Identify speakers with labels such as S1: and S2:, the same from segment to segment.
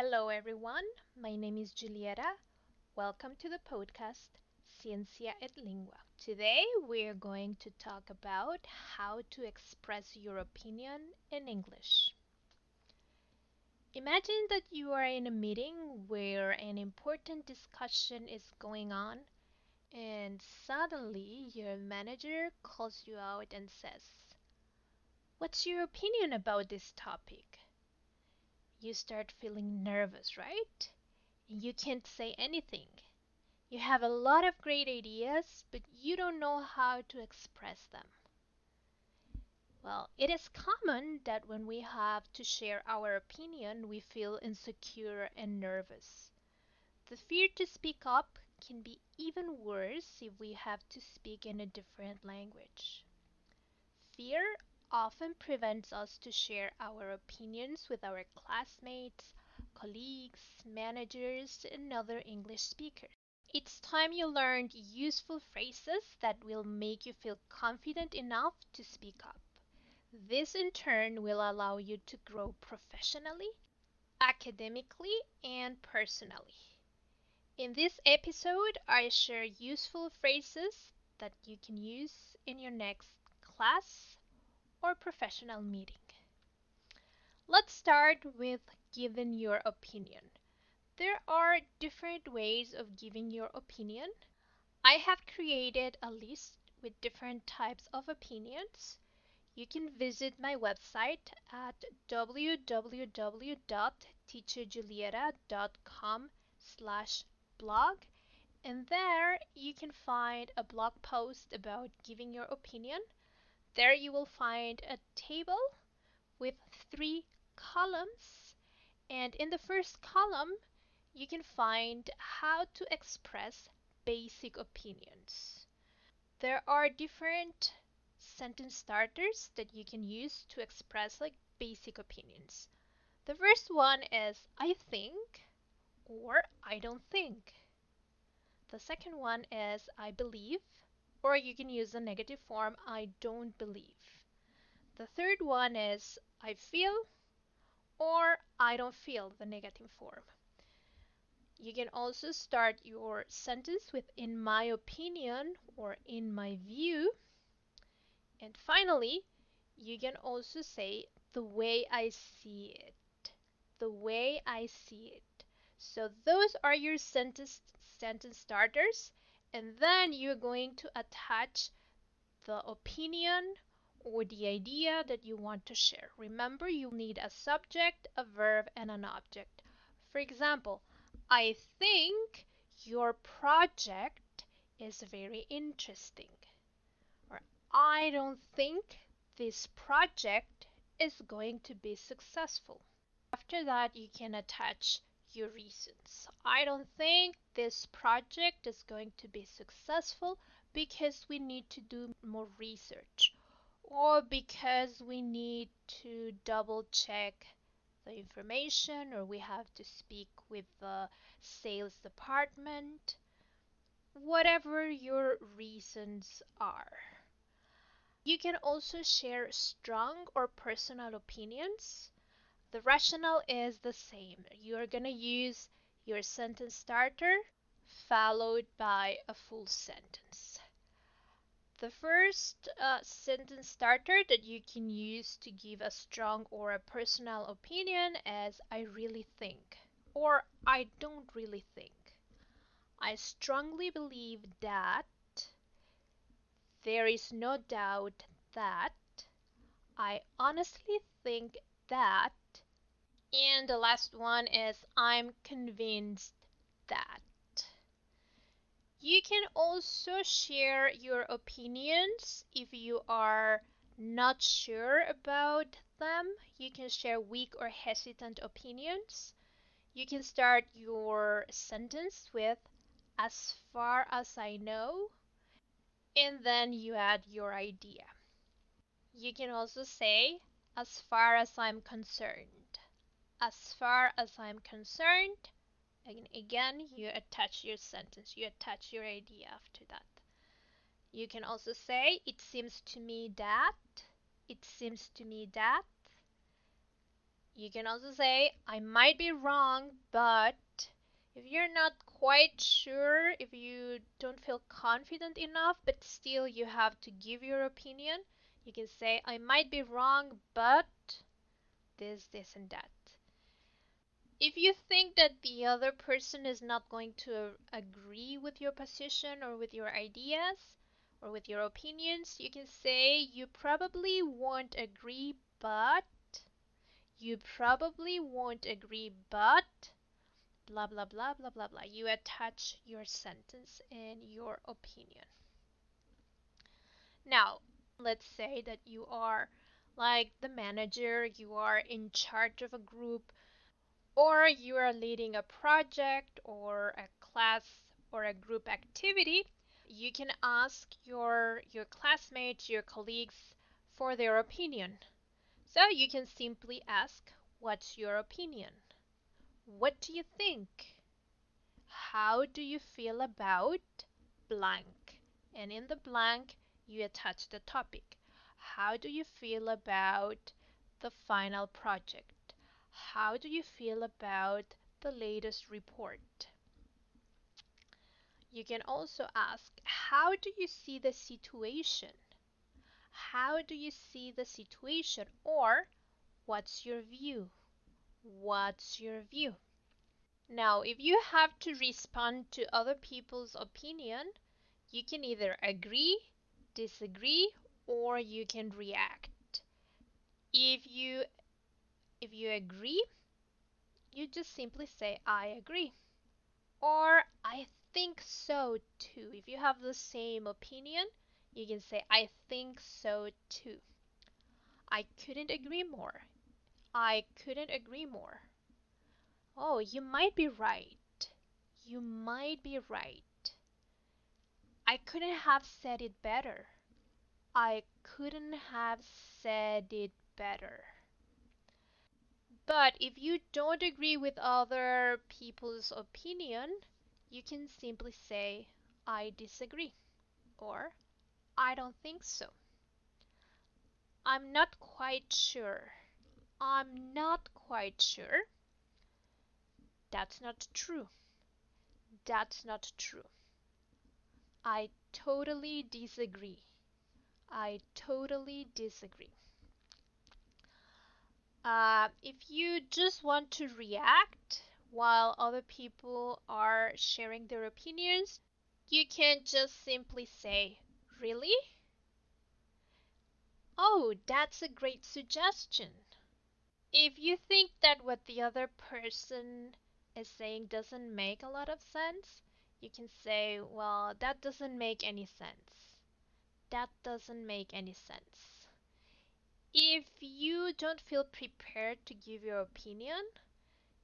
S1: Hello, everyone. My name is Julieta. Welcome to the podcast Ciencia et Lingua. Today, we're going to talk about how to express your opinion in English. Imagine that you are in a meeting where an important discussion is going on, and suddenly your manager calls you out and says, What's your opinion about this topic? You start feeling nervous, right? You can't say anything. You have a lot of great ideas, but you don't know how to express them. Well, it is common that when we have to share our opinion, we feel insecure and nervous. The fear to speak up can be even worse if we have to speak in a different language. Fear often prevents us to share our opinions with our classmates, colleagues, managers, and other English speakers. It's time you learned useful phrases that will make you feel confident enough to speak up. This in turn will allow you to grow professionally, academically, and personally. In this episode, I share useful phrases that you can use in your next class or professional meeting. Let's start with giving your opinion. There are different ways of giving your opinion. I have created a list with different types of opinions you can visit my website at www.teacherjulieta.com slash blog and there you can find a blog post about giving your opinion. There you will find a table with three columns and in the first column you can find how to express basic opinions. There are different sentence starters that you can use to express like basic opinions. The first one is I think or I don't think. The second one is I believe or you can use the negative form I don't believe. The third one is I feel or I don't feel the negative form. You can also start your sentence with in my opinion or in my view and finally, you can also say the way I see it. The way I see it. So those are your sentence sentence starters and then you're going to attach the opinion or the idea that you want to share. Remember, you need a subject, a verb, and an object. For example, I think your project is very interesting. Or I don't think this project is going to be successful. After that, you can attach your reasons. I don't think this project is going to be successful because we need to do more research or because we need to double check the information or we have to speak with the sales department. Whatever your reasons are. You can also share strong or personal opinions. The rationale is the same. You're going to use your sentence starter followed by a full sentence. The first uh, sentence starter that you can use to give a strong or a personal opinion is I really think or I don't really think. I strongly believe that there is no doubt that I honestly think that and the last one is I'm convinced that. You can also share your opinions if you are not sure about them. You can share weak or hesitant opinions. You can start your sentence with as far as I know and then you add your idea. You can also say, as far as I'm concerned. As far as I'm concerned, and again, you attach your sentence, you attach your idea after that. You can also say, it seems to me that, it seems to me that. You can also say, I might be wrong, but if you're not quite sure, if you don't feel confident enough, but still you have to give your opinion, you can say, I might be wrong, but this, this, and that. If you think that the other person is not going to agree with your position or with your ideas or with your opinions, you can say, You probably won't agree, but. You probably won't agree, but. Blah, blah, blah, blah, blah, blah. You attach your sentence and your opinion. Now, let's say that you are like the manager, you are in charge of a group or you are leading a project or a class or a group activity, you can ask your your classmates, your colleagues for their opinion. So you can simply ask, "What's your opinion? What do you think? How do you feel about blank?" And in the blank, you attach the topic. How do you feel about the final project? How do you feel about the latest report? You can also ask, How do you see the situation? How do you see the situation? Or, What's your view? What's your view? Now, if you have to respond to other people's opinion, you can either agree, disagree, or you can react. If you if you agree, you just simply say, I agree. Or, I think so too. If you have the same opinion, you can say, I think so too. I couldn't agree more. I couldn't agree more. Oh, you might be right. You might be right. I couldn't have said it better. I couldn't have said it better. But if you don't agree with other people's opinion, you can simply say, I disagree, or I don't think so. I'm not quite sure. I'm not quite sure. That's not true. That's not true. I totally disagree. I totally disagree. Uh, if you just want to react while other people are sharing their opinions, you can just simply say, Really? Oh, that's a great suggestion. If you think that what the other person is saying doesn't make a lot of sense, you can say, Well, that doesn't make any sense. That doesn't make any sense if you don't feel prepared to give your opinion,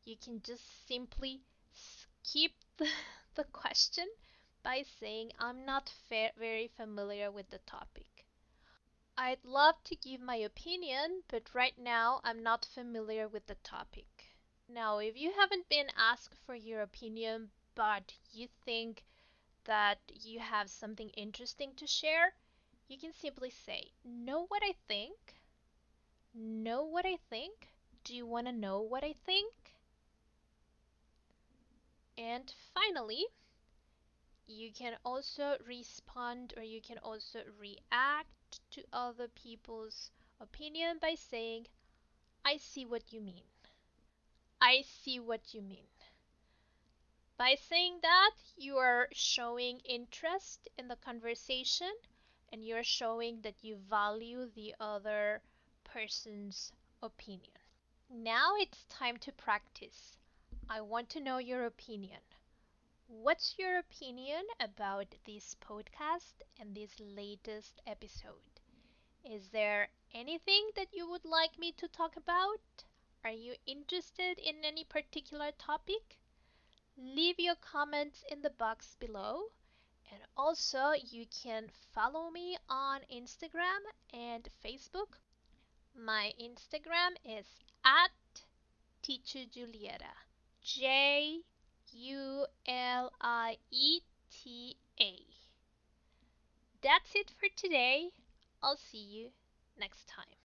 S1: you can just simply skip the, the question by saying, I'm not fa- very familiar with the topic. I'd love to give my opinion, but right now I'm not familiar with the topic. Now, if you haven't been asked for your opinion, but you think that you have something interesting to share, you can simply say, Know what I think? Know what I think? Do you want to know what I think? And finally, you can also respond or you can also react to other people's opinion by saying, I see what you mean. I see what you mean. By saying that, you are showing interest in the conversation and you're showing that you value the other person's opinion. Now it's time to practice. I want to know your opinion. What's your opinion about this podcast and this latest episode? Is there anything that you would like me to talk about? Are you interested in any particular topic? Leave your comments in the box below. And also, you can follow me on Instagram and Facebook my Instagram is at Teacher Julieta. J U L I E T A. That's it for today. I'll see you next time.